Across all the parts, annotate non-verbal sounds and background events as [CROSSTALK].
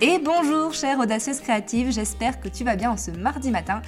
Et bonjour chère audacieuse créative, j'espère que tu vas bien en ce mardi matin.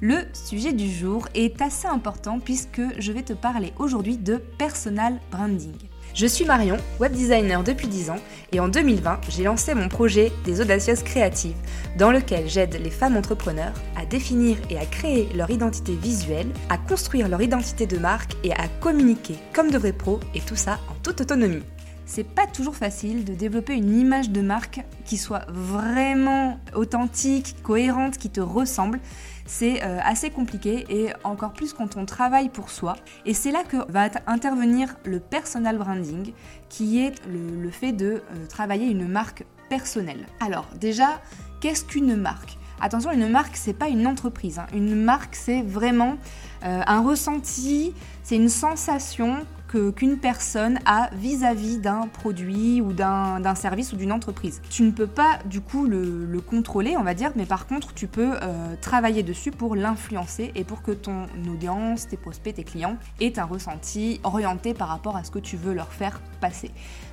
Le sujet du jour est assez important puisque je vais te parler aujourd'hui de personal branding. Je suis Marion, web designer depuis 10 ans, et en 2020, j'ai lancé mon projet des audacieuses créatives, dans lequel j'aide les femmes entrepreneurs à définir et à créer leur identité visuelle, à construire leur identité de marque et à communiquer comme de vrais pros, et tout ça en toute autonomie c'est pas toujours facile de développer une image de marque qui soit vraiment authentique, cohérente, qui te ressemble. C'est euh, assez compliqué et encore plus quand on travaille pour soi. Et c'est là que va intervenir le personal branding, qui est le, fait de euh, travailler une marque personnelle. Alors déjà, qu'est-ce qu'une marque? Attention, une marque, c'est pas une entreprise. Hein. Une marque, c'est vraiment euh, un ressenti, c'est une sensation qu'une personne a vis-à-vis d'un produit ou d'un service ou d'une entreprise. Tu ne peux pas du coup le, contrôler, on va dire, mais par contre, tu peux euh, travailler dessus pour l'influencer et pour que ton audience, tes prospects, tes clients aient un ressenti orienté par rapport à ce que tu veux leur faire passer.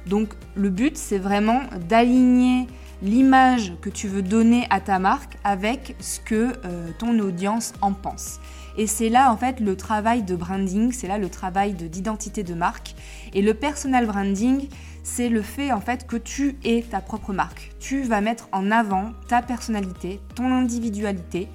Donc le but, c'est vraiment d'aligner l'image que tu veux donner à ta marque avec ce que euh, ton audience en pense. Et c'est là en fait le travail de branding, c'est là le travail d'identité de, marque. Et le personal branding, c'est le fait en fait que tu es ta propre marque. Tu vas mettre en avant ta personnalité, ton individualité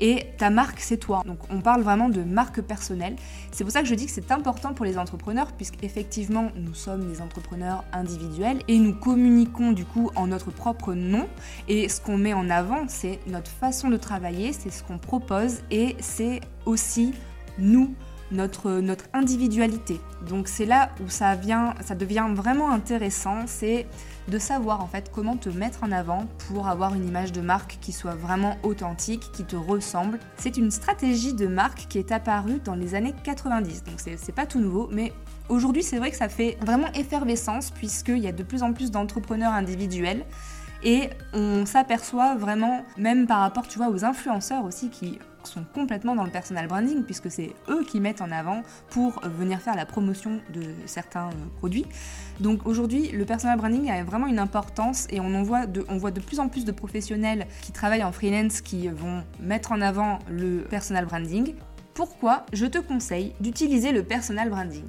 et ta marque, c'est toi. Donc on parle vraiment de marque personnelle. C'est pour ça que je dis que c'est important pour les entrepreneurs, puisqu'effectivement, nous sommes des entrepreneurs individuels et nous communiquons du coup en notre propre nom. Et ce qu'on met en avant, c'est notre façon de travailler, c'est ce qu'on propose et c'est aussi nous notre, notre individualité. Donc c'est là où ça, vient, ça devient vraiment intéressant, c'est de savoir en fait comment te mettre en avant pour avoir une image de marque qui soit vraiment authentique, qui te ressemble. C'est une stratégie de marque qui est apparue dans les années 90, donc c'est pas tout nouveau, mais aujourd'hui c'est vrai que ça fait vraiment effervescence puisqu'il y a de plus en plus d'entrepreneurs individuels et on s'aperçoit vraiment, même par rapport tu vois, aux influenceurs aussi qui sont complètement dans le personal branding puisque c'est eux qui mettent en avant pour venir faire la promotion de certains euh, produits. Donc aujourd'hui, le personal branding a vraiment une importance et on voit de, on voit de plus en plus de professionnels qui travaillent en freelance qui vont mettre en avant le personal branding. Pourquoi je te conseille d'utiliser le personal branding?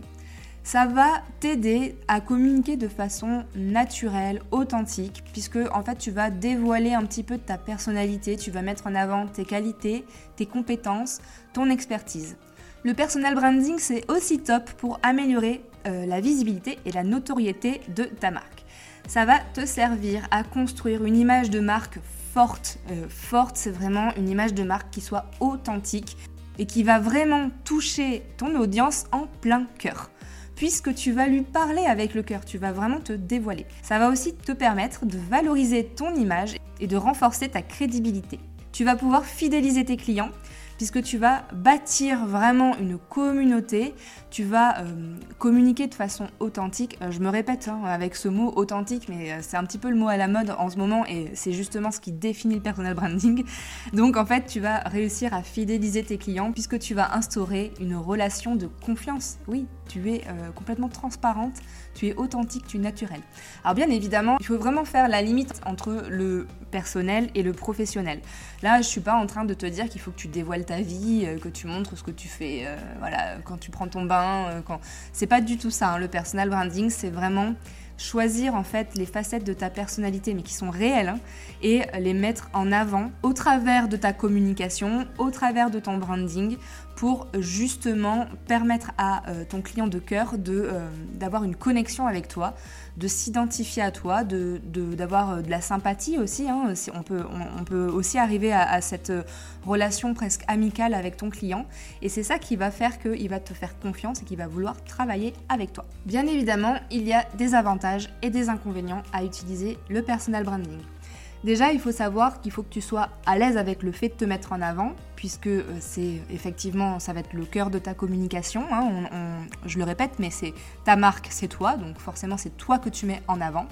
Ça va t'aider à communiquer de façon naturelle, authentique, puisque en fait tu vas dévoiler un petit peu de ta personnalité, tu vas mettre en avant tes qualités, tes compétences, ton expertise. Le personal branding, c'est aussi top pour améliorer euh, la visibilité et la notoriété de ta marque. Ça va te servir à construire une image de marque forte. Euh, forte, c'est vraiment une image de marque qui soit authentique et qui va vraiment toucher ton audience en plein cœur puisque tu vas lui parler avec le cœur, tu vas vraiment te dévoiler. Ça va aussi te permettre de valoriser ton image et de renforcer ta crédibilité. Tu vas pouvoir fidéliser tes clients puisque tu vas bâtir vraiment une communauté, tu vas euh, communiquer de façon authentique. Euh, je me répète hein, avec ce mot authentique, mais euh, c'est un petit peu le mot à la mode en ce moment et c'est justement ce qui définit le personal branding. Donc en fait, tu vas réussir à fidéliser tes clients puisque tu vas instaurer une relation de confiance. Oui, tu es complètement transparente, tu es authentique, tu es naturel. Alors bien évidemment, il faut vraiment faire la limite entre le personnel et le professionnel. Là, je suis pas en train de te dire qu'il faut que tu dévoiles ta vie, euh, que tu montres ce que tu fais, euh, voilà, quand tu prends ton bain, euh, quand c'est pas du tout ça. Hein. Le personal branding, c'est vraiment choisir en fait les facettes de ta personnalité mais qui sont réelles hein, et les mettre en avant au travers de ta communication, au travers de ton branding pour justement permettre à euh, ton client de cœur euh, d'avoir une connexion avec toi, de s'identifier à toi, d'avoir de, d'avoir euh, de, la sympathie aussi. Hein. On, peut, on, peut aussi arriver à, à, cette relation presque amicale avec ton client. Et c'est ça qui va faire qu'il va te faire confiance et qu'il va vouloir travailler avec toi. Bien évidemment, il y a des avantages et des inconvénients à utiliser le personal branding. Déjà, il faut savoir qu'il faut que tu sois à l'aise avec le fait de te mettre en avant, puisque euh, c'est effectivement, ça va être le cœur de ta communication. Hein. je le répète, mais c'est ta marque, c'est toi, donc forcément c'est toi que tu mets en avant.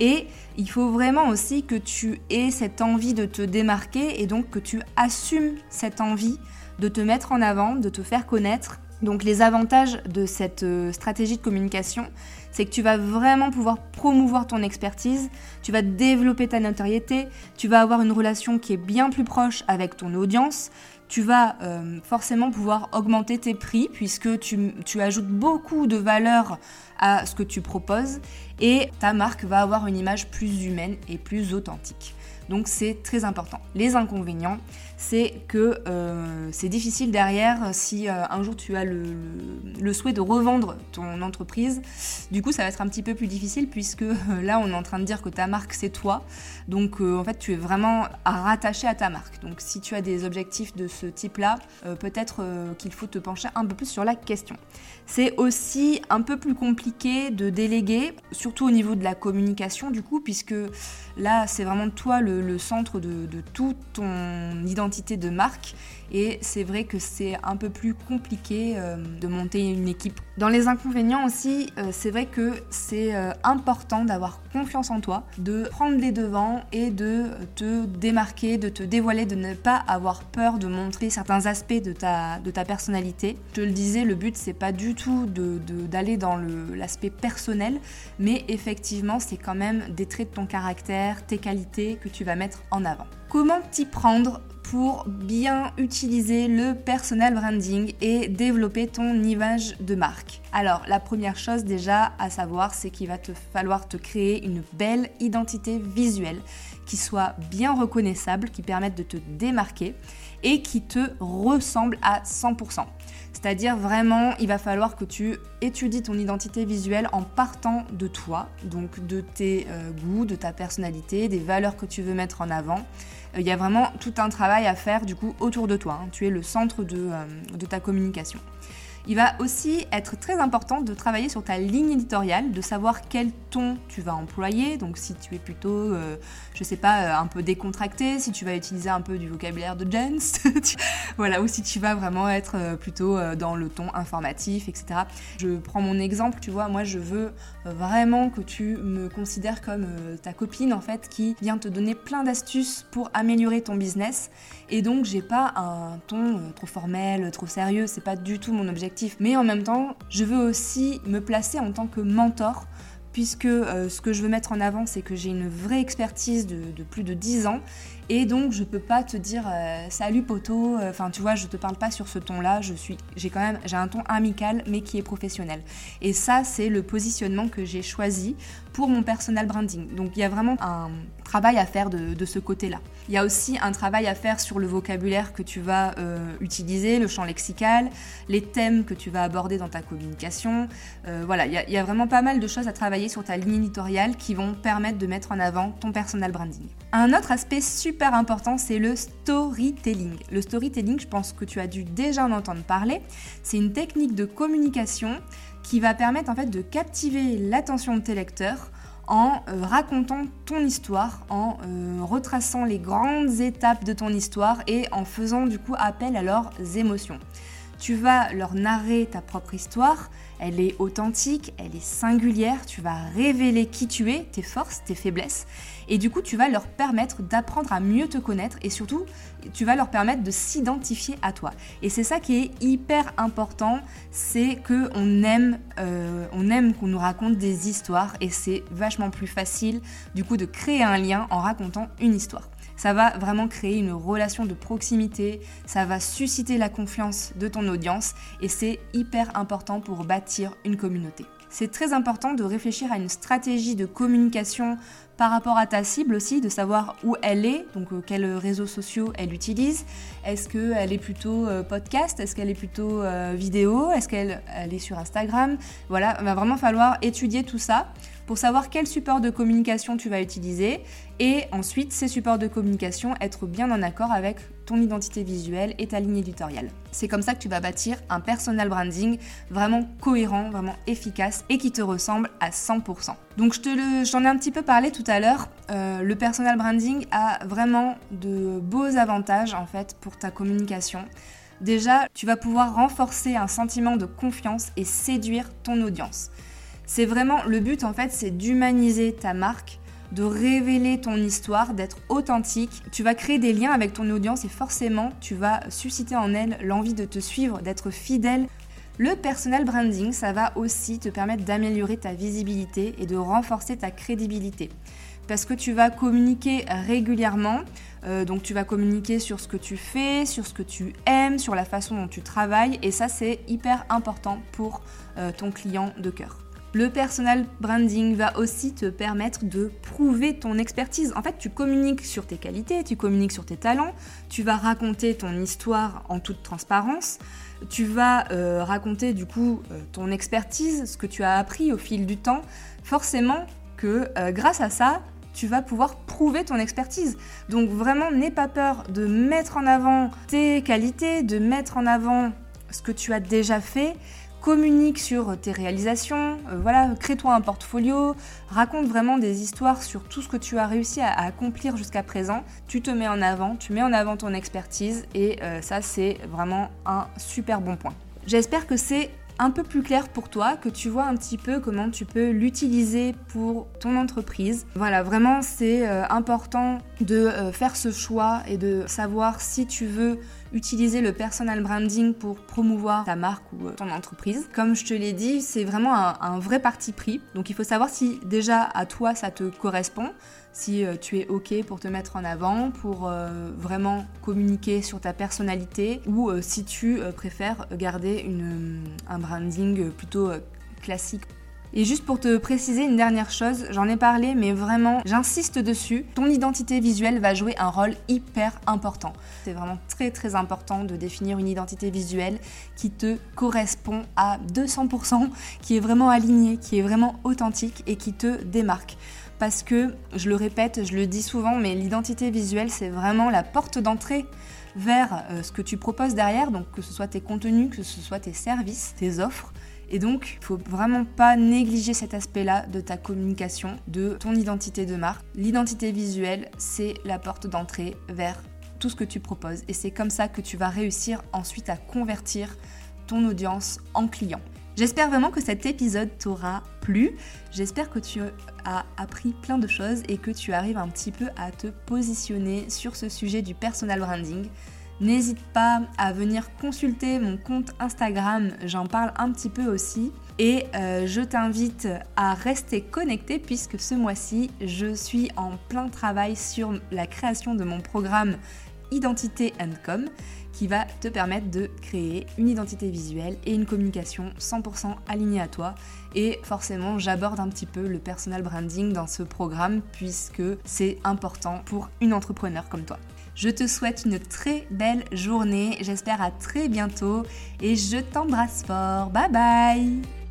Et il faut vraiment aussi que tu aies cette envie de te démarquer et donc que tu assumes cette envie de te mettre en avant, de te faire connaître Donc les avantages de cette euh, stratégie de communication, c'est que tu vas vraiment pouvoir promouvoir ton expertise, tu vas développer ta notoriété, tu vas avoir une relation qui est bien plus proche avec ton audience, tu vas euh, forcément pouvoir augmenter tes prix puisque tu, tu, ajoutes beaucoup de valeur à ce que tu proposes et ta marque va avoir une image plus humaine et plus authentique. Donc c'est très important. Les inconvénients, c'est que euh, c'est difficile derrière si euh, un jour tu as le, souhait de revendre ton entreprise. Du coup, ça va être un petit peu plus difficile puisque euh, là, on est en train de dire que ta marque, c'est toi. Donc, en fait, tu es vraiment rattaché à ta marque. Donc, si tu as des objectifs de ce type-là, peut-être qu'il faut te pencher un peu plus sur la question. C'est aussi un peu plus compliqué de déléguer, surtout au niveau de la communication, du coup, puisque là, c'est vraiment toi le, centre de, de toute ton identité de marque et c'est vrai que c'est un peu plus compliqué euh, de monter une équipe. Dans les inconvénients aussi, euh, c'est vrai que c'est euh, important d'avoir confiance en toi, de prendre les devants et de te démarquer, de te dévoiler, de ne pas avoir peur de montrer certains aspects de ta, personnalité. Je te le disais, le but c'est pas du tout d'aller dans l'aspect personnel, mais effectivement c'est quand même des traits de ton caractère, tes qualités que tu vas mettre en avant. Comment t'y prendre pour bien utiliser le personal branding et développer ton image de marque? Alors la première chose déjà à savoir c'est qu'il va te falloir te créer une belle identité visuelle qui soit bien reconnaissable, qui permette de te démarquer et qui te ressemble à 100%. C'est-à-dire vraiment, il va falloir que tu étudies ton identité visuelle en partant de toi, donc de tes euh, goûts, de ta personnalité, des valeurs que tu veux mettre en avant. Euh, il y a vraiment tout un travail à faire du coup autour de toi. Hein. Tu es le centre de, euh, de ta communication. Il va aussi être très important de travailler sur ta ligne éditoriale, de savoir quel ton tu vas employer. Donc si tu es plutôt, euh, je sais pas, euh, un peu décontracté, si tu vas utiliser un peu du vocabulaire de Jens, [LAUGHS] voilà, ou si tu vas vraiment être euh, plutôt dans le ton informatif, etc. Je prends mon exemple, tu vois, moi je veux vraiment que tu me considères comme ta copine en fait qui vient te donner plein d'astuces pour améliorer ton business. Et donc j'ai pas un ton trop formel, trop sérieux, c'est pas du tout mon objectif. Mais en même temps, je veux aussi me placer en tant que mentor puisque euh, ce que je veux mettre en avant, c'est que j'ai une vraie expertise de, plus de 10 ans et donc, je peux pas te dire euh, salut poteau, euh, enfin tu vois, je te parle pas sur ce ton-là, je suis j'ai quand même j'ai un ton amical mais qui est professionnel. Et ça c'est le positionnement que j'ai choisi pour mon personal branding. Donc il y a vraiment un travail à faire de, ce côté-là. Il y a aussi un travail à faire sur le vocabulaire que tu vas euh, utiliser, le champ lexical, les thèmes que tu vas aborder dans ta communication. voilà, il y, a, il y a vraiment pas mal de choses à travailler sur ta ligne éditoriale qui vont permettre de mettre en avant ton personal branding. Un autre aspect super important, c'est le storytelling. Le storytelling, je pense que tu as dû déjà en entendre parler. C'est une technique de communication qui va permettre en fait de captiver l'attention de tes lecteurs en euh, racontant ton histoire, en euh, retraçant les grandes étapes de ton histoire et en faisant du coup appel à leurs émotions. Tu vas leur narrer ta propre histoire, elle est authentique, elle est singulière, tu vas révéler qui tu es, tes forces, tes faiblesses, et du coup tu vas leur permettre d'apprendre à mieux te connaître et surtout tu vas leur permettre de s'identifier à toi. Et c'est ça qui est hyper important, c'est que on aime, euh, aime qu'on nous raconte des histoires et c'est vachement plus facile du coup de créer un lien en racontant une histoire. Ça va vraiment créer une relation de proximité, ça va susciter la confiance de ton audience et c'est hyper important pour bâtir une communauté. C'est très important de réfléchir à une stratégie de communication par rapport à ta cible aussi, de savoir où elle est, donc euh, quels réseaux sociaux elle utilise. Est-ce qu'elle est plutôt euh, podcast? Est-ce qu'elle est plutôt euh, vidéo? Est-ce qu'elle est sur Instagram? Voilà, il va vraiment falloir étudier tout ça pour savoir quel support de communication tu vas utiliser et ensuite ces supports de communication être bien en accord avec ton identité visuelle et ta ligne éditoriale. C'est comme ça que tu vas bâtir un personal branding vraiment cohérent, vraiment efficace et qui te ressemble à 100%. Donc j'en ai un petit peu parlé tout à l'heure. Euh, le personal branding a vraiment de beaux avantages en fait pour ta communication. Déjà, tu vas pouvoir renforcer un sentiment de confiance et séduire ton audience. C'est vraiment le but en fait, c'est d'humaniser ta marque, de révéler ton histoire, d'être authentique. Tu vas créer des liens avec ton audience et forcément, tu vas susciter en elle l'envie de te suivre, d'être fidèle. Le personal branding, ça va aussi te permettre d'améliorer ta visibilité et de renforcer ta crédibilité. Parce que tu vas communiquer régulièrement, euh, donc tu vas communiquer sur ce que tu fais, sur ce que tu aimes, sur la façon dont tu travailles, et ça c'est hyper important pour euh, ton client de cœur. Le personal branding va aussi te permettre de prouver ton expertise. En fait, tu communiques sur tes qualités, tu communiques sur tes talents, tu vas raconter ton histoire en toute transparence, tu vas euh, raconter du coup euh, ton expertise, ce que tu as appris au fil du temps. Forcément que euh, grâce à ça, tu vas pouvoir prouver ton expertise. Donc vraiment, n'aie pas peur de mettre en avant tes qualités, de mettre en avant ce que tu as déjà fait communique sur tes réalisations, euh, voilà, crée-toi un portfolio, raconte vraiment des histoires sur tout ce que tu as réussi à, accomplir jusqu'à présent. Tu te mets en avant, tu mets en avant ton expertise et euh, ça c'est vraiment un super bon point. J'espère que c'est un peu plus clair pour toi, que tu vois un petit peu comment tu peux l'utiliser pour ton entreprise. Voilà, vraiment c'est euh, important de euh, faire ce choix et de savoir si tu veux utiliser le personal branding pour promouvoir ta marque ou euh, ton entreprise. Comme je te l'ai dit, c'est vraiment un, vrai parti pris. Donc il faut savoir si déjà à toi ça te correspond, si tu es OK pour te mettre en avant, pour vraiment communiquer sur ta personnalité ou si tu préfères garder un branding plutôt euh, classique. Et juste pour te préciser une dernière chose, j'en ai parlé, mais vraiment, j'insiste dessus, ton identité visuelle va jouer un rôle hyper important. C'est vraiment très très important de définir une identité visuelle qui te correspond à 200%, qui est vraiment alignée, qui est vraiment authentique et qui te démarque. Parce que, je le répète, je le dis souvent, mais l'identité visuelle, c'est vraiment la porte d'entrée vers euh, ce que tu proposes derrière, donc que ce soit tes contenus, que ce soit tes services, tes offres. Et donc, il faut vraiment pas négliger cet aspect-là de ta communication, de ton identité de marque. L'identité visuelle, c'est la porte d'entrée vers tout ce que tu proposes. Et c'est comme ça que tu vas réussir ensuite à convertir ton audience en client. J'espère vraiment que cet épisode t'aura plu. J'espère que tu as appris plein de choses et que tu arrives un petit peu à te positionner sur ce sujet du personal branding. N'hésite pas à venir consulter mon compte Instagram, j'en parle un petit peu aussi. Et euh, je t'invite à rester connecté puisque ce mois-ci, je suis en plein travail sur la création de mon programme Identité Com qui va te permettre de créer une identité visuelle et une communication 100% alignée à toi. Et forcément, j'aborde un petit peu le personal branding dans ce programme puisque c'est important pour une entrepreneur comme toi. Je te souhaite une très belle journée, j'espère à très bientôt et je t'embrasse fort. Bye bye